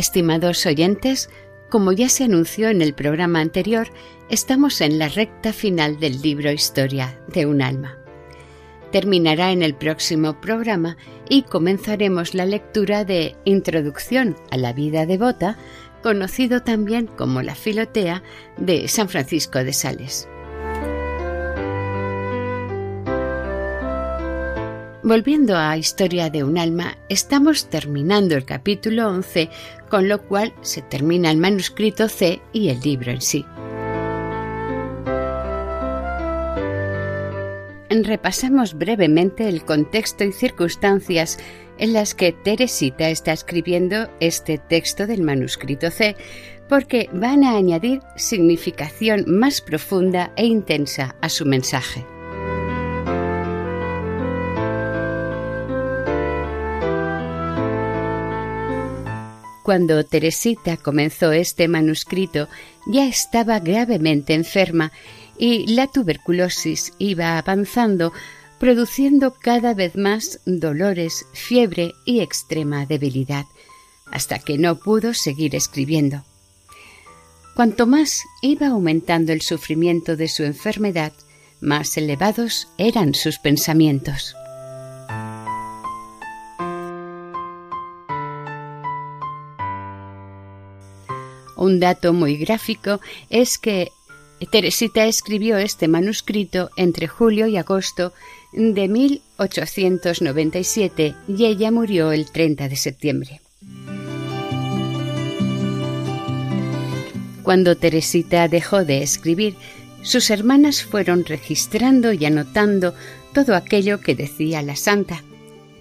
Estimados oyentes, como ya se anunció en el programa anterior, estamos en la recta final del libro Historia de un alma. Terminará en el próximo programa y comenzaremos la lectura de Introducción a la vida devota, conocido también como la Filotea de San Francisco de Sales. Volviendo a Historia de un alma, estamos terminando el capítulo 11, con lo cual se termina el manuscrito C y el libro en sí. Repasamos brevemente el contexto y circunstancias en las que Teresita está escribiendo este texto del manuscrito C, porque van a añadir significación más profunda e intensa a su mensaje. Cuando Teresita comenzó este manuscrito ya estaba gravemente enferma y la tuberculosis iba avanzando, produciendo cada vez más dolores, fiebre y extrema debilidad, hasta que no pudo seguir escribiendo. Cuanto más iba aumentando el sufrimiento de su enfermedad, más elevados eran sus pensamientos. Un dato muy gráfico es que Teresita escribió este manuscrito entre julio y agosto de 1897 y ella murió el 30 de septiembre. Cuando Teresita dejó de escribir, sus hermanas fueron registrando y anotando todo aquello que decía la santa,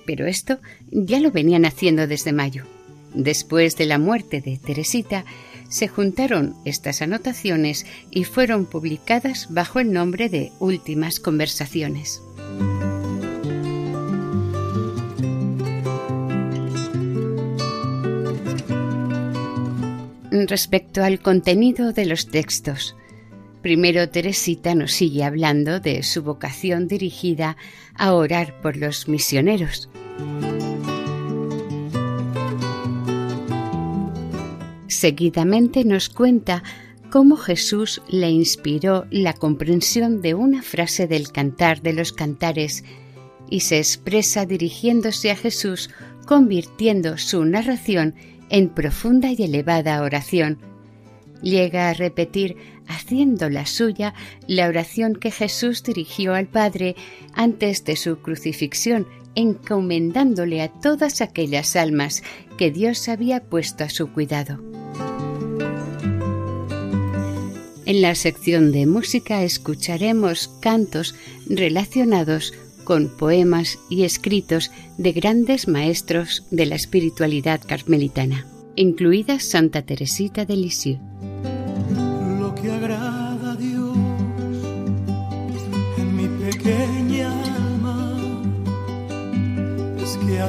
pero esto ya lo venían haciendo desde mayo. Después de la muerte de Teresita, se juntaron estas anotaciones y fueron publicadas bajo el nombre de Últimas Conversaciones. Respecto al contenido de los textos, primero Teresita nos sigue hablando de su vocación dirigida a orar por los misioneros. Seguidamente nos cuenta cómo Jesús le inspiró la comprensión de una frase del cantar de los cantares y se expresa dirigiéndose a Jesús, convirtiendo su narración en profunda y elevada oración. Llega a repetir, haciendo la suya, la oración que Jesús dirigió al Padre antes de su crucifixión, encomendándole a todas aquellas almas que Dios había puesto a su cuidado. En la sección de música escucharemos cantos relacionados con poemas y escritos de grandes maestros de la espiritualidad carmelitana, incluida Santa Teresita de Lisieux.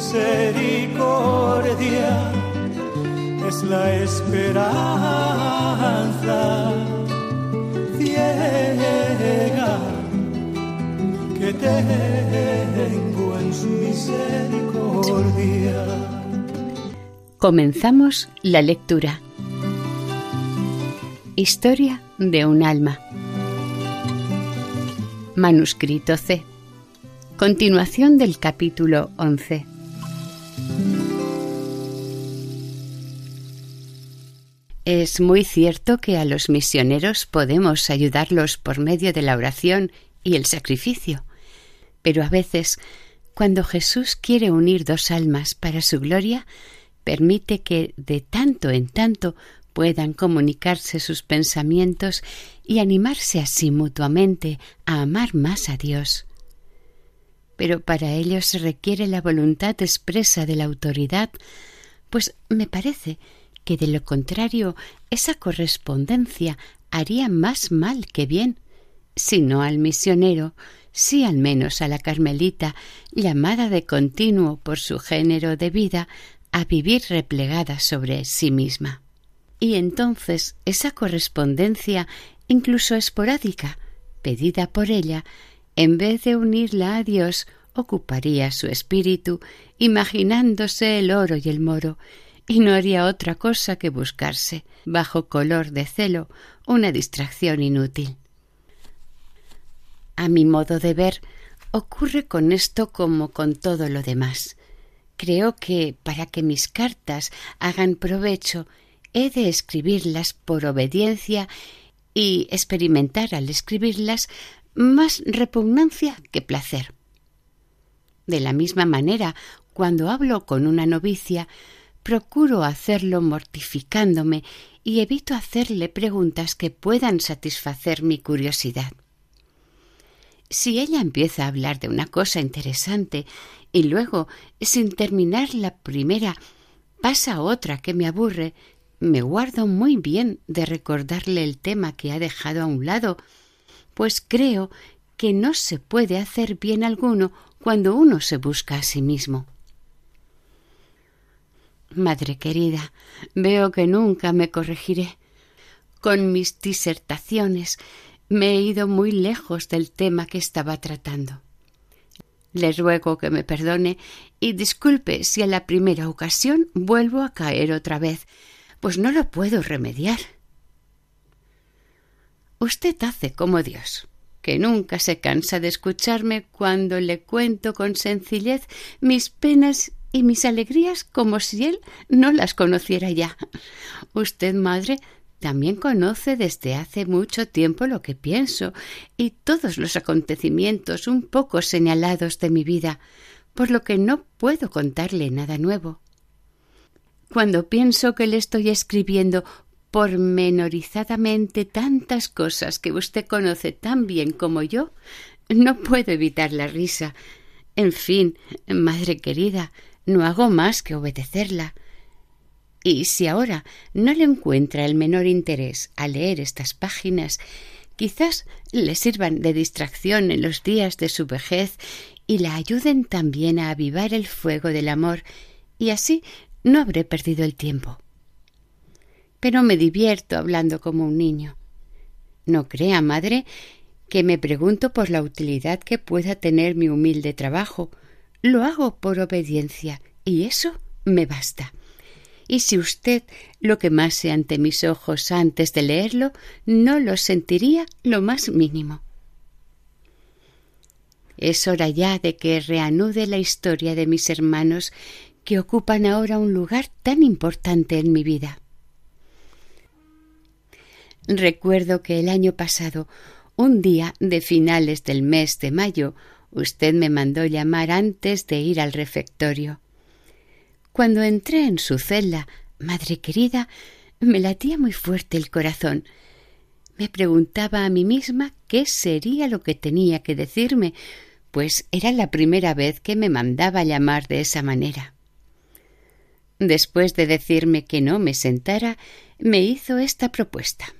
misericordia es la esperanza que tengo en su misericordia. Comenzamos la lectura. Historia de un alma. Manuscrito C. Continuación del capítulo 11. Es muy cierto que a los misioneros podemos ayudarlos por medio de la oración y el sacrificio, pero a veces, cuando Jesús quiere unir dos almas para su gloria, permite que de tanto en tanto puedan comunicarse sus pensamientos y animarse así mutuamente a amar más a Dios. Pero para ello se requiere la voluntad expresa de la autoridad, pues me parece que de lo contrario esa correspondencia haría más mal que bien, si no al misionero, si al menos a la carmelita, llamada de continuo por su género de vida a vivir replegada sobre sí misma. Y entonces esa correspondencia, incluso esporádica, pedida por ella, en vez de unirla a Dios, ocuparía su espíritu, imaginándose el oro y el moro, y no haría otra cosa que buscarse, bajo color de celo, una distracción inútil. A mi modo de ver, ocurre con esto como con todo lo demás. Creo que para que mis cartas hagan provecho, he de escribirlas por obediencia y experimentar al escribirlas más repugnancia que placer. De la misma manera, cuando hablo con una novicia, procuro hacerlo mortificándome y evito hacerle preguntas que puedan satisfacer mi curiosidad. Si ella empieza a hablar de una cosa interesante y luego, sin terminar la primera, pasa otra que me aburre, me guardo muy bien de recordarle el tema que ha dejado a un lado, pues creo que no se puede hacer bien alguno cuando uno se busca a sí mismo. Madre querida, veo que nunca me corregiré. Con mis disertaciones me he ido muy lejos del tema que estaba tratando. Le ruego que me perdone y disculpe si a la primera ocasión vuelvo a caer otra vez, pues no lo puedo remediar. Usted hace como Dios, que nunca se cansa de escucharme cuando le cuento con sencillez mis penas y mis alegrías como si él no las conociera ya. Usted, madre, también conoce desde hace mucho tiempo lo que pienso y todos los acontecimientos un poco señalados de mi vida, por lo que no puedo contarle nada nuevo. Cuando pienso que le estoy escribiendo pormenorizadamente tantas cosas que usted conoce tan bien como yo, no puedo evitar la risa. En fin, madre querida, no hago más que obedecerla. Y si ahora no le encuentra el menor interés a leer estas páginas, quizás le sirvan de distracción en los días de su vejez y la ayuden también a avivar el fuego del amor, y así no habré perdido el tiempo. Pero me divierto hablando como un niño. No crea, madre, que me pregunto por la utilidad que pueda tener mi humilde trabajo, lo hago por obediencia y eso me basta. Y si usted lo que mase ante mis ojos antes de leerlo, no lo sentiría lo más mínimo. Es hora ya de que reanude la historia de mis hermanos que ocupan ahora un lugar tan importante en mi vida. Recuerdo que el año pasado, un día de finales del mes de mayo, usted me mandó llamar antes de ir al refectorio. Cuando entré en su celda, madre querida, me latía muy fuerte el corazón. Me preguntaba a mí misma qué sería lo que tenía que decirme, pues era la primera vez que me mandaba llamar de esa manera. Después de decirme que no me sentara, me hizo esta propuesta.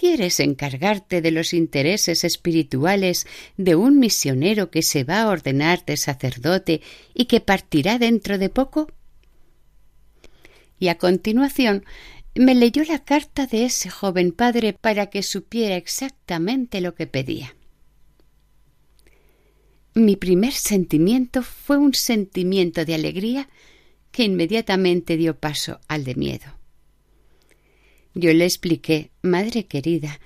¿Quieres encargarte de los intereses espirituales de un misionero que se va a ordenar de sacerdote y que partirá dentro de poco? Y a continuación me leyó la carta de ese joven padre para que supiera exactamente lo que pedía. Mi primer sentimiento fue un sentimiento de alegría que inmediatamente dio paso al de miedo. Yo le expliqué, madre querida,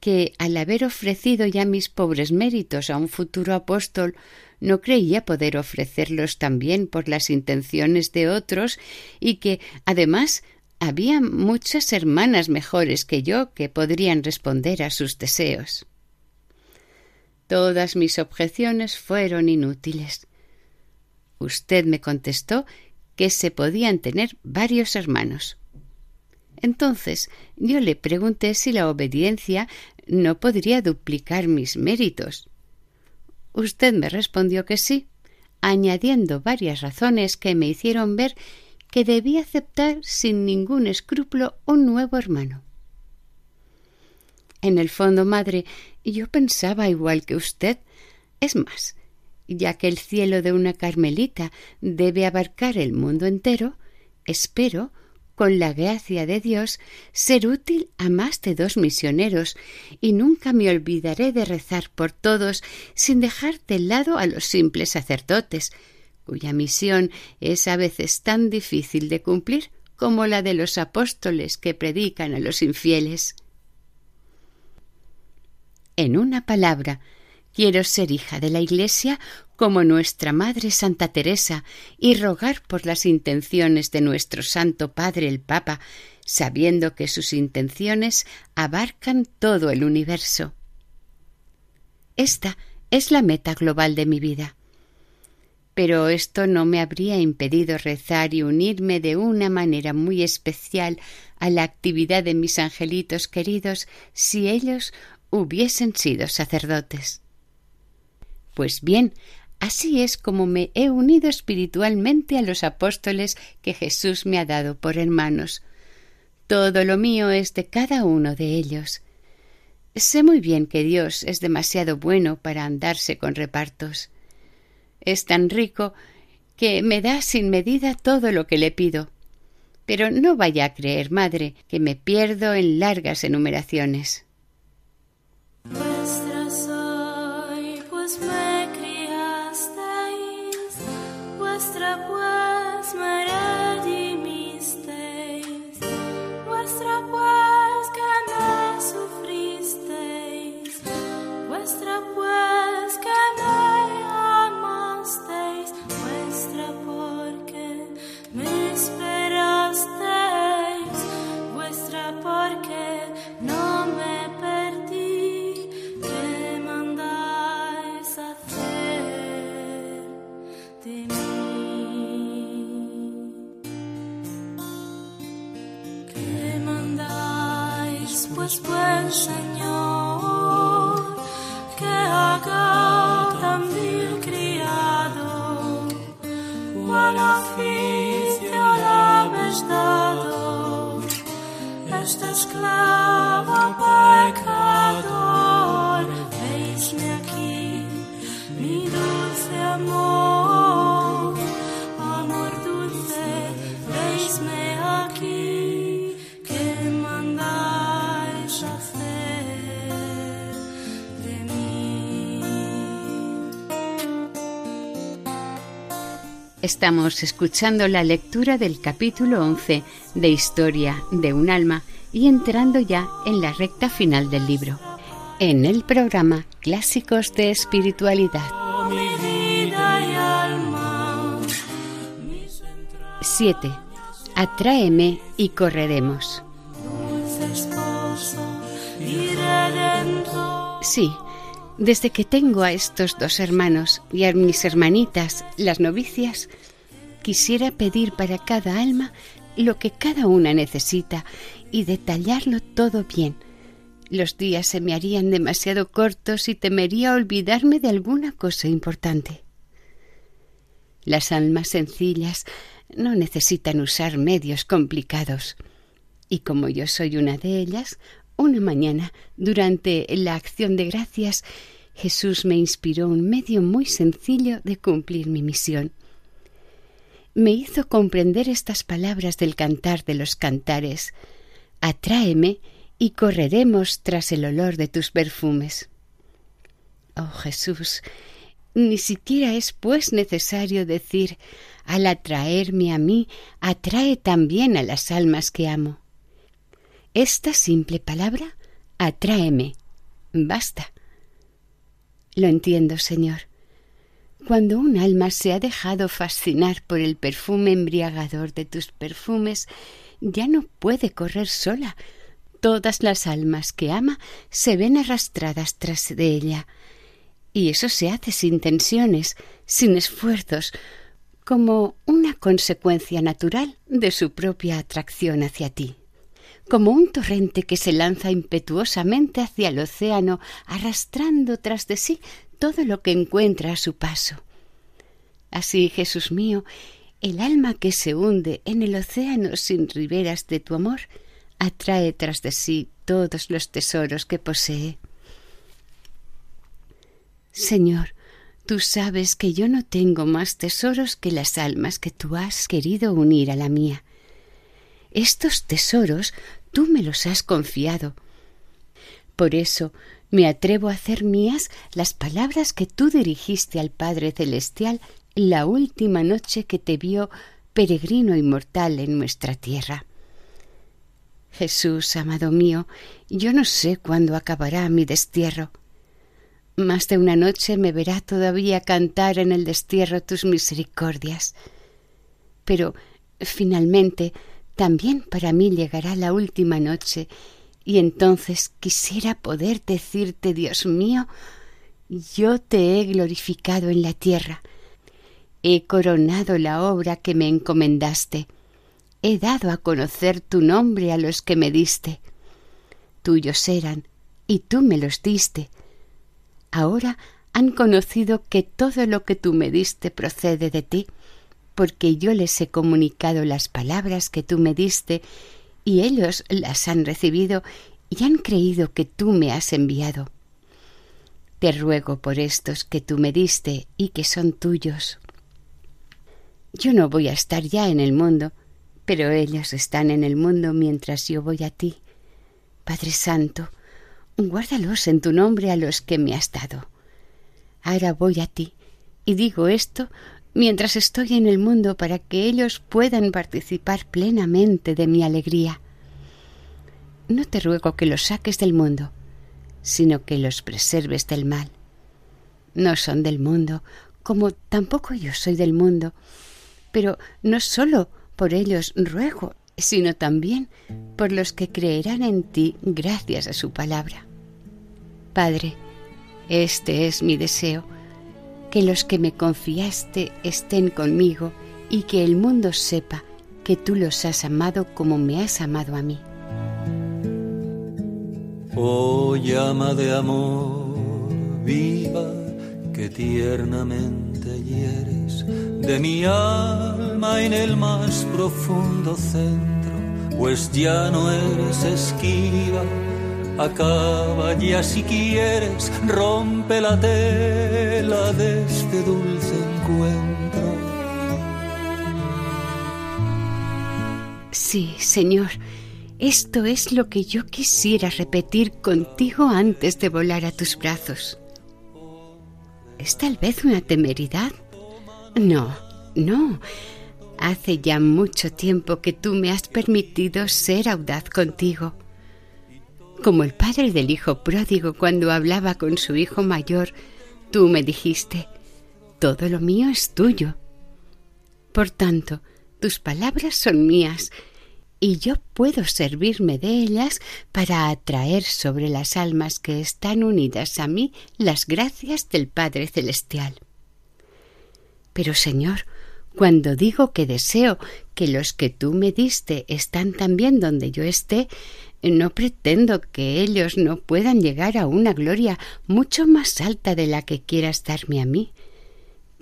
que al haber ofrecido ya mis pobres méritos a un futuro apóstol, no creía poder ofrecerlos también por las intenciones de otros y que, además, había muchas hermanas mejores que yo que podrían responder a sus deseos. Todas mis objeciones fueron inútiles. Usted me contestó que se podían tener varios hermanos. Entonces yo le pregunté si la obediencia no podría duplicar mis méritos. Usted me respondió que sí, añadiendo varias razones que me hicieron ver que debía aceptar sin ningún escrúpulo un nuevo hermano. En el fondo, madre, yo pensaba igual que usted. Es más, ya que el cielo de una carmelita debe abarcar el mundo entero, espero con la gracia de Dios, ser útil a más de dos misioneros, y nunca me olvidaré de rezar por todos sin dejar de lado a los simples sacerdotes, cuya misión es a veces tan difícil de cumplir como la de los apóstoles que predican a los infieles. En una palabra, quiero ser hija de la Iglesia como nuestra Madre Santa Teresa y rogar por las intenciones de nuestro Santo Padre el Papa, sabiendo que sus intenciones abarcan todo el universo. Esta es la meta global de mi vida. Pero esto no me habría impedido rezar y unirme de una manera muy especial a la actividad de mis angelitos queridos si ellos hubiesen sido sacerdotes. Pues bien, Así es como me he unido espiritualmente a los apóstoles que Jesús me ha dado por hermanos. Todo lo mío es de cada uno de ellos. Sé muy bien que Dios es demasiado bueno para andarse con repartos. Es tan rico que me da sin medida todo lo que le pido. Pero no vaya a creer, madre, que me pierdo en largas enumeraciones. What? Estamos escuchando la lectura del capítulo 11 de Historia de un alma y entrando ya en la recta final del libro. En el programa clásicos de espiritualidad. 7. Atráeme y correremos. Sí, desde que tengo a estos dos hermanos y a mis hermanitas, las novicias, quisiera pedir para cada alma lo que cada una necesita y detallarlo todo bien. Los días se me harían demasiado cortos y temería olvidarme de alguna cosa importante. Las almas sencillas no necesitan usar medios complicados. Y como yo soy una de ellas, una mañana, durante la acción de gracias, Jesús me inspiró un medio muy sencillo de cumplir mi misión. Me hizo comprender estas palabras del cantar de los cantares. Atráeme y correremos tras el olor de tus perfumes. Oh Jesús, ni siquiera es pues necesario decir al atraerme a mí, atrae también a las almas que amo. Esta simple palabra, atráeme, basta. Lo entiendo, Señor. Cuando un alma se ha dejado fascinar por el perfume embriagador de tus perfumes, ya no puede correr sola. Todas las almas que ama se ven arrastradas tras de ella. Y eso se hace sin tensiones, sin esfuerzos, como una consecuencia natural de su propia atracción hacia ti, como un torrente que se lanza impetuosamente hacia el océano, arrastrando tras de sí todo lo que encuentra a su paso. Así, Jesús mío, el alma que se hunde en el océano sin riberas de tu amor, atrae tras de sí todos los tesoros que posee. Señor, Tú sabes que yo no tengo más tesoros que las almas que tú has querido unir a la mía. Estos tesoros tú me los has confiado. Por eso me atrevo a hacer mías las palabras que tú dirigiste al Padre Celestial la última noche que te vio peregrino inmortal en nuestra tierra. Jesús, amado mío, yo no sé cuándo acabará mi destierro. Más de una noche me verá todavía cantar en el destierro tus misericordias. Pero finalmente también para mí llegará la última noche, y entonces quisiera poder decirte, Dios mío, yo te he glorificado en la tierra, he coronado la obra que me encomendaste, he dado a conocer tu nombre a los que me diste. Tuyos eran, y tú me los diste, ahora han conocido que todo lo que tú me diste procede de ti, porque yo les he comunicado las palabras que tú me diste, y ellos las han recibido y han creído que tú me has enviado. Te ruego por estos que tú me diste y que son tuyos. Yo no voy a estar ya en el mundo, pero ellos están en el mundo mientras yo voy a ti. Padre Santo, guárdalos en tu nombre a los que me has dado. Ahora voy a ti y digo esto mientras estoy en el mundo para que ellos puedan participar plenamente de mi alegría. No te ruego que los saques del mundo, sino que los preserves del mal. No son del mundo, como tampoco yo soy del mundo, pero no sólo por ellos ruego, sino también por los que creerán en ti gracias a su palabra. Padre, este es mi deseo, que los que me confiaste estén conmigo y que el mundo sepa que tú los has amado como me has amado a mí. Oh llama de amor viva que tiernamente hieres de mi alma en el más profundo centro, pues ya no eres esquiva Acaba ya si quieres, rompe la tela de este dulce encuentro. Sí, Señor, esto es lo que yo quisiera repetir contigo antes de volar a tus brazos. ¿Es tal vez una temeridad? No, no. Hace ya mucho tiempo que tú me has permitido ser audaz contigo como el padre del hijo pródigo cuando hablaba con su hijo mayor, tú me dijiste, todo lo mío es tuyo. Por tanto, tus palabras son mías, y yo puedo servirme de ellas para atraer sobre las almas que están unidas a mí las gracias del Padre Celestial. Pero, Señor, cuando digo que deseo que los que tú me diste están también donde yo esté, no pretendo que ellos no puedan llegar a una gloria mucho más alta de la que quieras darme a mí.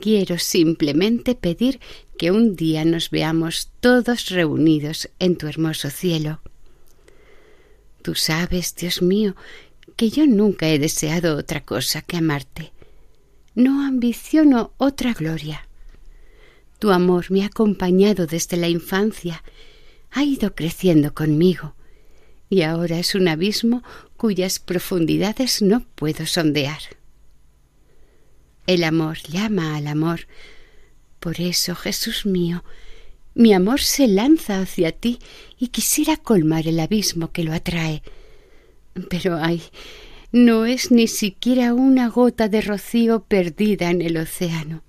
Quiero simplemente pedir que un día nos veamos todos reunidos en tu hermoso cielo. Tú sabes, Dios mío, que yo nunca he deseado otra cosa que amarte. No ambiciono otra gloria. Tu amor me ha acompañado desde la infancia, ha ido creciendo conmigo, y ahora es un abismo cuyas profundidades no puedo sondear. El amor llama al amor. Por eso, Jesús mío, mi amor se lanza hacia ti y quisiera colmar el abismo que lo atrae. Pero ay, no es ni siquiera una gota de rocío perdida en el océano.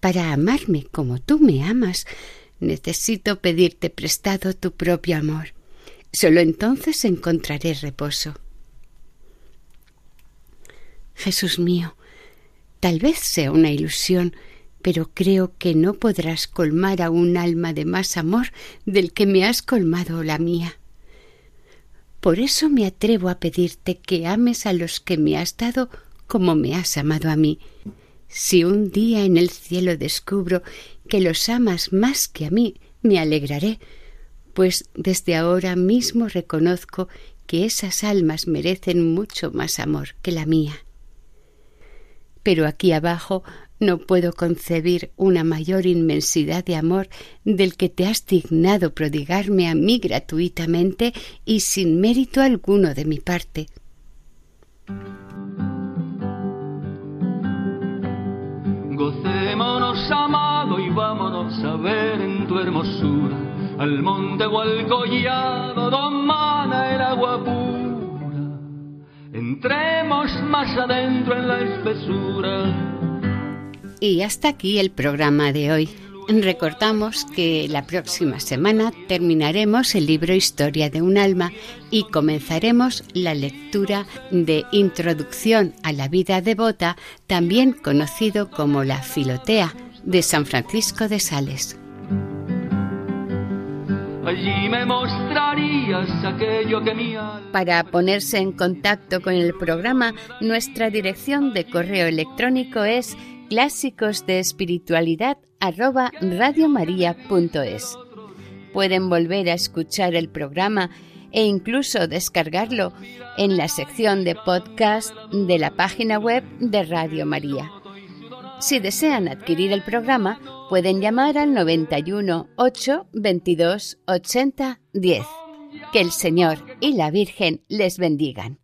Para amarme como tú me amas, necesito pedirte prestado tu propio amor. Solo entonces encontraré reposo. Jesús mío, Tal vez sea una ilusión, pero creo que no podrás colmar a un alma de más amor del que me has colmado la mía. Por eso me atrevo a pedirte que ames a los que me has dado como me has amado a mí. Si un día en el cielo descubro que los amas más que a mí, me alegraré, pues desde ahora mismo reconozco que esas almas merecen mucho más amor que la mía pero aquí abajo no puedo concebir una mayor inmensidad de amor del que te has dignado prodigarme a mí gratuitamente y sin mérito alguno de mi parte. Gocémonos, amado, y vámonos a ver en tu hermosura al monte o al collado mana el agua pura Entremos más adentro en la espesura. Y hasta aquí el programa de hoy. Recordamos que la próxima semana terminaremos el libro Historia de un alma y comenzaremos la lectura de Introducción a la vida devota, también conocido como la Filotea, de San Francisco de Sales. Allí me mostrarías aquello que mi Para ponerse en contacto con el programa, nuestra dirección de correo electrónico es clásicos de espiritualidad Pueden volver a escuchar el programa e incluso descargarlo en la sección de podcast de la página web de Radio María. Si desean adquirir el programa, pueden llamar al 91 8 22 80 10. Que el Señor y la Virgen les bendigan.